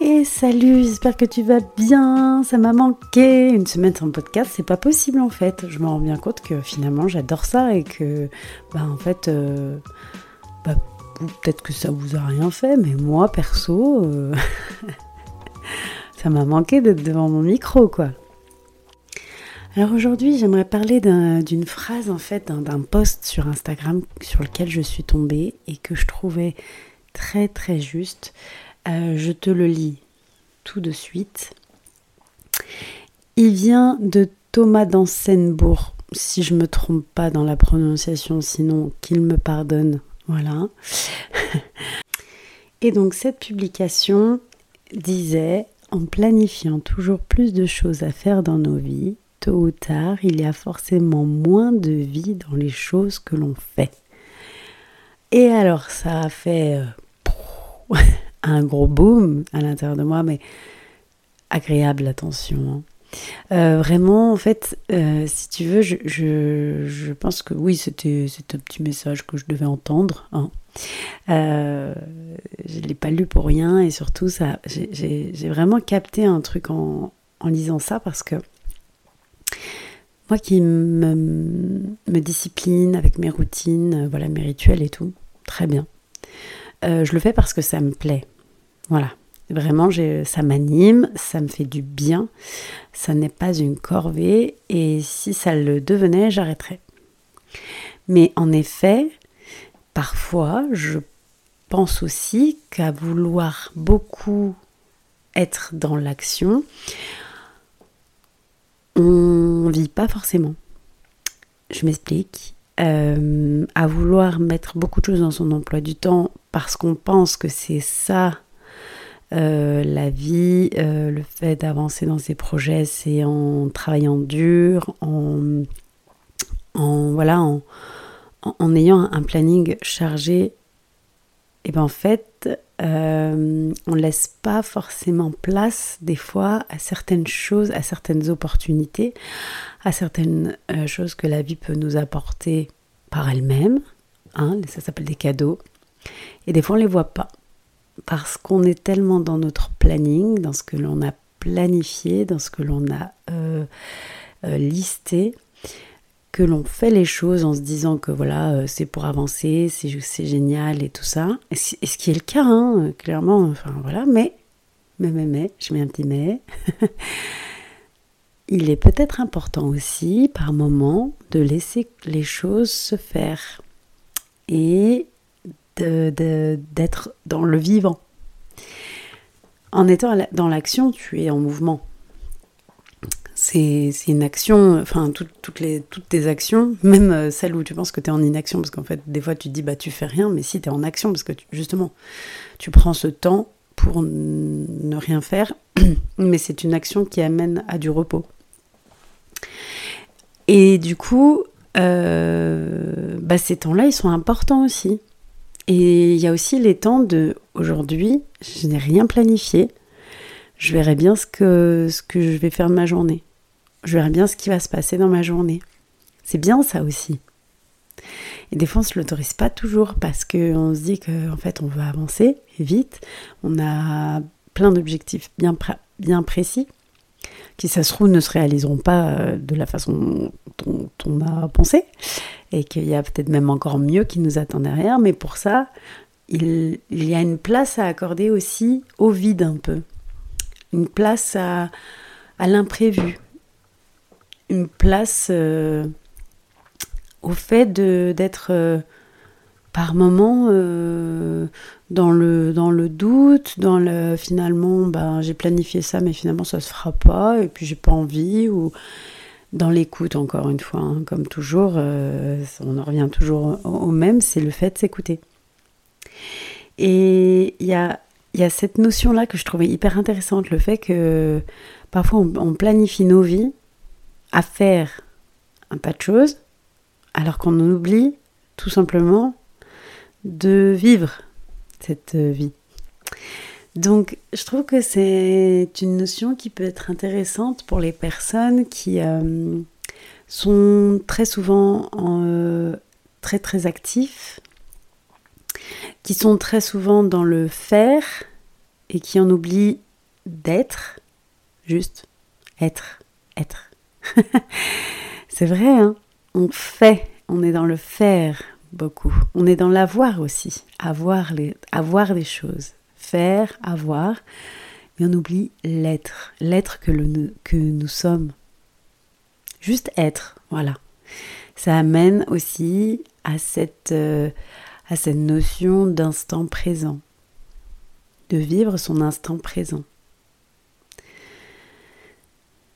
Et salut, j'espère que tu vas bien. Ça m'a manqué. Une semaine sans podcast, c'est pas possible en fait. Je me rends bien compte que finalement j'adore ça et que, bah en fait, euh, bah, peut-être que ça vous a rien fait, mais moi perso, euh, ça m'a manqué d'être devant mon micro quoi. Alors aujourd'hui, j'aimerais parler d'une phrase en fait, d'un post sur Instagram sur lequel je suis tombée et que je trouvais très très juste. Euh, je te le lis tout de suite. Il vient de Thomas d'Ansenbourg, si je me trompe pas dans la prononciation, sinon qu'il me pardonne. Voilà. Et donc cette publication disait en planifiant toujours plus de choses à faire dans nos vies, tôt ou tard, il y a forcément moins de vie dans les choses que l'on fait. Et alors ça a fait euh, un gros boom à l'intérieur de moi, mais agréable attention. Hein. Euh, vraiment, en fait, euh, si tu veux, je, je, pense que oui, c'était un petit message que je devais entendre. Hein. Euh, je ne l'ai pas lu pour rien et surtout, ça, j'ai vraiment capté un truc en, en, lisant ça parce que moi qui me, me discipline avec mes routines, voilà, mes rituels et tout, très bien. je le fais parce que ça me plaît. Voilà. Vraiment, ça m'anime, ça me fait du bien. Ça n'est pas une corvée et si ça le devenait, j'arrêterais. Mais en effet, parfois, je pense aussi qu'à vouloir beaucoup être dans l'action, on ne vit pas forcément. Je m'explique. Euh, à vouloir mettre beaucoup de choses dans son emploi du temps parce qu'on pense que c'est ça euh, la vie, euh, le fait d'avancer dans ses projets, c'est en travaillant dur, en, voilà, en, ayant un planning chargé. Et ben en fait, euh, on laisse pas forcément place des fois à certaines choses, à certaines opportunités, à certaines choses que la vie peut nous apporter par elle-même. Hein, ça s'appelle des cadeaux. Et des fois, on les voit pas parce qu'on est tellement dans notre planning, dans ce que l'on a planifié, dans ce que l'on a euh, euh, listé, que l'on fait les choses en se disant que voilà, euh, c'est pour avancer, c'est génial et tout ça. Et, ce qui est le cas, hein, clairement, enfin voilà, mais, mais, mais, mais, je mets un petit mais. Il est peut-être important aussi, par moment, de laisser les choses se faire. Et d'être dans le vivant. En étant dans l'action, tu es en mouvement. C'est une action, enfin toutes, les, toutes tes actions, même euh, celles où tu penses que tu es en inaction, parce qu'en fait des fois tu te dis bah tu fais rien, mais si tu es en action, parce que justement tu prends ce temps pour ne rien faire, mais c'est une action qui amène à du repos. Et du coup, euh, bah, ces temps-là, ils sont importants aussi. Et il y a aussi les temps de aujourd'hui, je n'ai rien planifié. Je verrai bien ce que, ce que je vais faire de ma journée. Je verrai bien ce qui va se passer dans ma journée. C'est bien ça aussi. Et des fois, on ne se l'autorise pas toujours parce qu'on se dit qu'en en fait, on veut avancer vite. On a plein d'objectifs bien, bien précis qui, ça se trouve, ne se réaliseront pas euh, de la façon on a pensé et qu'il y a peut-être même encore mieux qui nous attend derrière, mais pour ça, il, y a une place à accorder aussi au vide un peu, une place à, l'imprévu, une place euh, au fait d'être euh, par moments euh, dans, le, dans le doute, dans le finalement, ben, j'ai planifié ça, mais finalement ça se fera pas, et puis j'ai pas envie, ou dans l'écoute, encore une fois, hein, comme toujours, euh, on en revient toujours au, même, c'est le fait de s'écouter. Et il y a, cette notion-là que je trouvais hyper intéressante, le fait que parfois on, planifie nos vies à faire un tas de choses, alors qu'on oublie tout simplement de vivre cette vie. Donc, je trouve que c'est une notion qui peut être intéressante pour les personnes qui euh, sont très souvent euh, très très actifs, qui sont très souvent dans le faire et qui en oublie d'être, juste être, être. C'est vrai, hein on fait, on est dans le faire beaucoup. On est dans l'avoir aussi, avoir, les, avoir des choses, avoir, mais on oublie l'être, l'être que nous sommes. Juste être, voilà. Ça amène aussi à cette, euh, à cette notion d'instant présent, de vivre son instant présent.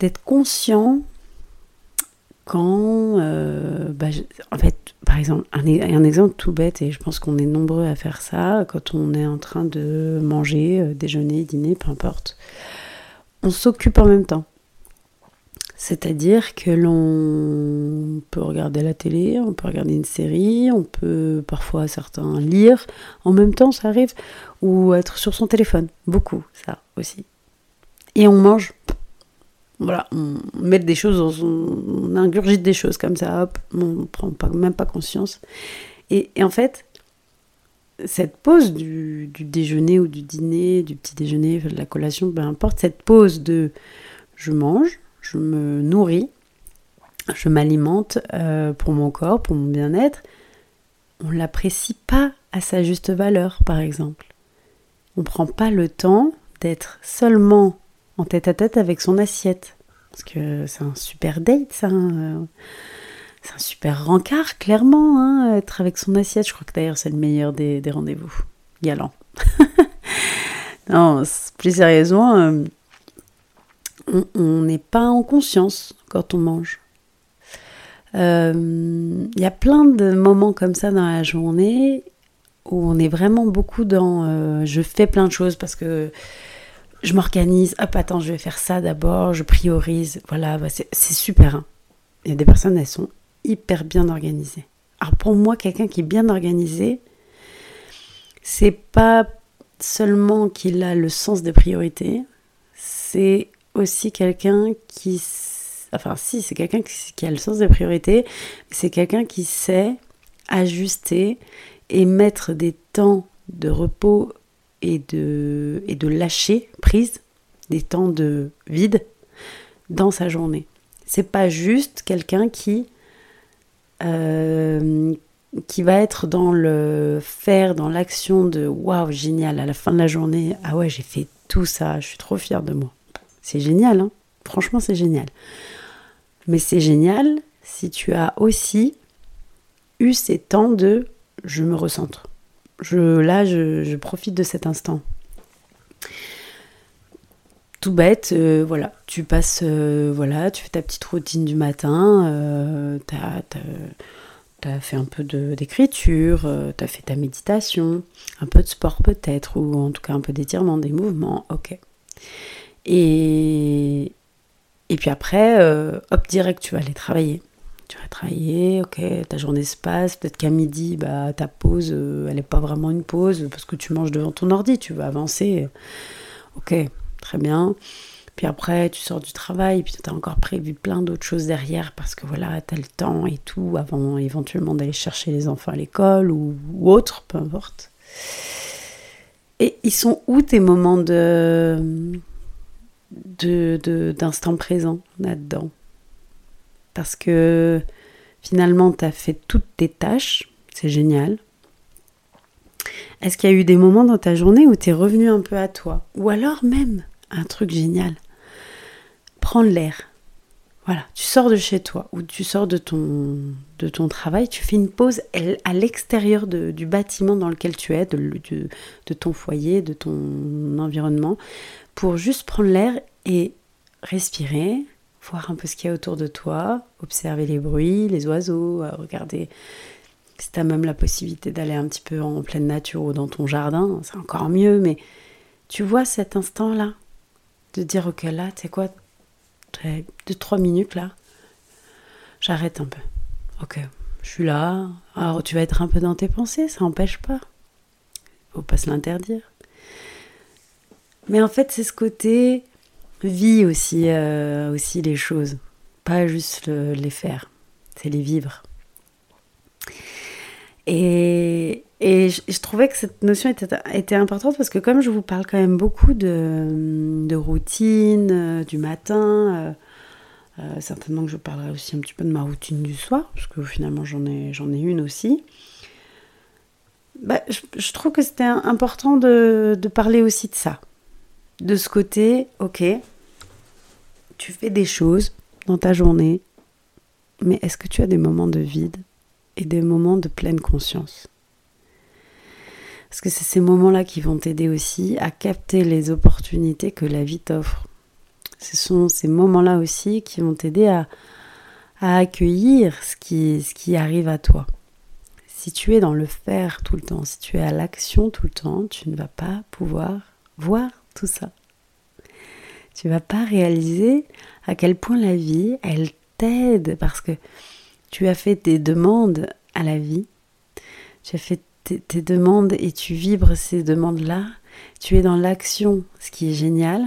D'être conscient quand, euh, bah, en fait, par exemple, un, un, exemple tout bête, et je pense qu'on est nombreux à faire ça, quand on est en train de manger, euh, déjeuner, dîner, peu importe, on s'occupe en même temps. C'est-à-dire que l'on peut regarder la télé, on peut regarder une série, on peut parfois certains lire, en même temps ça arrive, ou être sur son téléphone, beaucoup ça aussi. Et on mange voilà, on met des choses, on, ingurgite des choses comme ça, hop, on prend même pas conscience. Et, en fait, cette pause du, déjeuner ou du dîner, du petit déjeuner, de la collation, peu importe, cette pause de je mange, je me nourris, je m'alimente euh, pour mon corps, pour mon bien-être, on l'apprécie pas à sa juste valeur, par exemple. On prend pas le temps d'être seulement en tête à tête avec son assiette. Parce que c'est un super date, ça. Hein. C'est un super rencard, clairement, hein, être avec son assiette. Je crois que d'ailleurs, c'est le meilleur des, rendez-vous. Galant. non, plus sérieusement, euh, on n'est pas en conscience quand on mange. Il euh, y a plein de moments comme ça dans la journée où on est vraiment beaucoup dans euh, je fais plein de choses parce que je m'organise, hop, attends, je vais faire ça d'abord, je priorise, voilà, bah, c'est super. Hein. Il y a des personnes, elles sont hyper bien organisées. Alors pour moi, quelqu'un qui est bien organisé, c'est pas seulement qu'il a le sens des priorités, c'est aussi quelqu'un qui... Enfin si, c'est quelqu'un qui a le sens des priorités, c'est quelqu'un qui sait ajuster et mettre des temps de repos et de, lâcher prise des temps de vide dans sa journée. C'est pas juste quelqu'un qui, euh, qui va être dans le faire, dans l'action de waouh, génial, à la fin de la journée, ah ouais, j'ai fait tout ça, je suis trop fière de moi. C'est génial, hein franchement, c'est génial. Mais c'est génial si tu as aussi eu ces temps de je me recentre je, là, je, profite de cet instant. Tout bête, euh, voilà, tu passes, euh, voilà, tu fais ta petite routine du matin, euh, tu as, fait un peu d'écriture, tu as fait ta méditation, un peu de sport peut-être, ou en tout cas un peu d'étirement, des mouvements, ok. Et, et puis après, hop, direct, tu vas aller travailler tu vas travailler, ok, ta journée se passe, peut-être qu'à midi, bah, ta pause, euh, elle n'est pas vraiment une pause parce que tu manges devant ton ordi, tu vas avancer. Ok, très bien. Puis après, tu sors du travail, puis tu as encore prévu plein d'autres choses derrière parce que voilà, tu as le temps et tout avant éventuellement d'aller chercher les enfants à l'école ou, autre, peu importe. Et ils sont où tes moments de d'instant de, présent là-dedans? Parce que finalement, tu as fait toutes tes tâches, c'est génial. Est-ce qu'il y a eu des moments dans ta journée où tu es revenu un peu à toi? Ou alors même, un truc génial, prendre l'air. Voilà, tu sors de chez toi ou tu sors de ton, de ton travail, tu fais une pause à l'extérieur du bâtiment dans lequel tu es, de, de, de ton foyer, de ton environnement, pour juste prendre l'air et respirer, voir un peu ce qu'il y a autour de toi, observer les bruits, les oiseaux, euh, regarder si tu as même la possibilité d'aller un petit peu en pleine nature ou dans ton jardin, c'est encore mieux, mais tu vois cet instant-là, de dire ok là, tu sais quoi, deux, trois minutes là, j'arrête un peu. Ok, je suis là, alors tu vas être un peu dans tes pensées, ça n'empêche pas. Faut pas se l'interdire. Mais en fait, c'est ce côté Vis aussi, euh, aussi les choses, pas juste les faire, c'est les vivre. Et, et je, trouvais que cette notion était, était, importante parce que comme je vous parle quand même beaucoup de, de routine, euh, du matin, euh, certainement que je parlerai aussi un petit peu de ma routine du soir, parce que finalement j'en ai, j'en ai une aussi. Bah, je, je, trouve que c'était important de, de parler aussi de ça. De ce côté, ok, tu fais des choses dans ta journée, mais est-ce que tu as des moments de vide et des moments de pleine conscience? Parce que c'est ces moments-là qui vont t'aider aussi à capter les opportunités que la vie t'offre. Ce sont ces moments-là aussi qui vont t'aider à, accueillir ce qui arrive à toi. Si tu es dans le faire tout le temps, si tu es à l'action tout le temps, tu ne vas pas pouvoir voir tout ça tu vas pas réaliser à quel point la vie, elle t'aide parce que tu as fait des demandes à la vie. Tu as fait tes, demandes et tu vibres ces demandes-là. Tu es dans l'action, ce qui est génial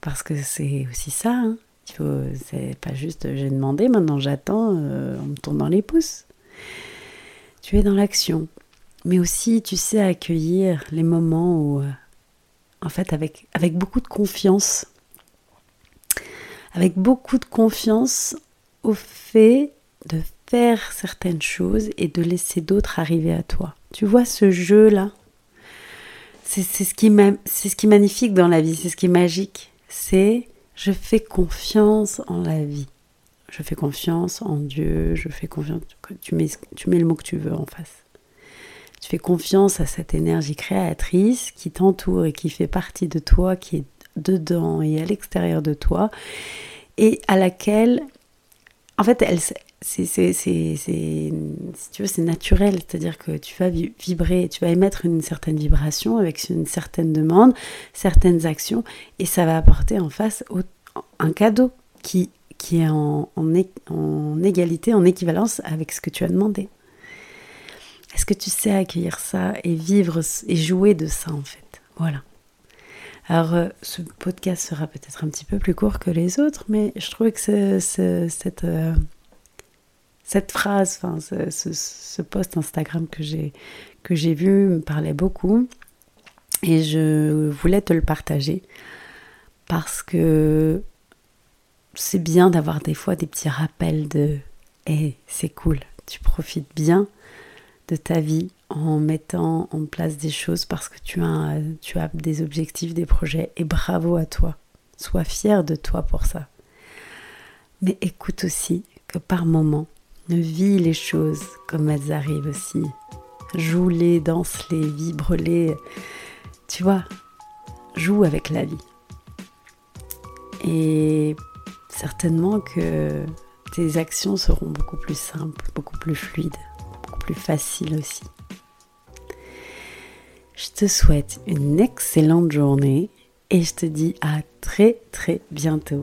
parce que c'est aussi ça. Hein. Il c'est pas juste j'ai demandé, maintenant j'attends, euh, on me tourne dans les pouces. Tu es dans l'action, mais aussi tu sais accueillir les moments où, euh, en fait, avec, avec beaucoup de confiance, avec beaucoup de confiance au fait de faire certaines choses et de laisser d'autres arriver à toi. Tu vois ce jeu-là? C'est ce, qui ce qui est magnifique dans la vie, c'est ce qui est magique. C'est je fais confiance en la vie. Je fais confiance en Dieu, je fais confiance. Tu mets, tu mets le mot que tu veux en face. Tu fais confiance à cette énergie créatrice qui t'entoure et qui fait partie de toi, qui est dedans et à l'extérieur de toi, et à laquelle, en fait, elle, c'est, c'est, si tu veux, c'est naturel, c'est-à-dire que tu vas vibrer, tu vas émettre une certaine vibration avec une certaine demande, certaines actions, et ça va apporter en face un cadeau qui, qui est en, en, en égalité, en équivalence avec ce que tu as demandé. Est-ce que tu sais accueillir ça et vivre et jouer de ça en fait? Voilà. Alors, euh, ce podcast sera peut-être un petit peu plus court que les autres, mais je trouvais que cette, euh, cette phrase, enfin, ce, post Instagram que j'ai, que j'ai vu me parlait beaucoup. Et je voulais te le partager parce que c'est bien d'avoir des fois des petits rappels de Hé, c'est cool, tu profites bien de ta vie en mettant en place des choses parce que tu as, tu des objectifs, des projets et bravo à toi. Sois fier de toi pour ça. Mais écoute aussi que par moments, vis les choses comme elles arrivent aussi. Joue-les, danse-les, vibre-les. Tu vois, joue avec la vie. Et certainement que tes actions seront beaucoup plus simples, beaucoup plus fluides, beaucoup plus faciles aussi. Je te souhaite une excellente journée et je te dis à très très bientôt.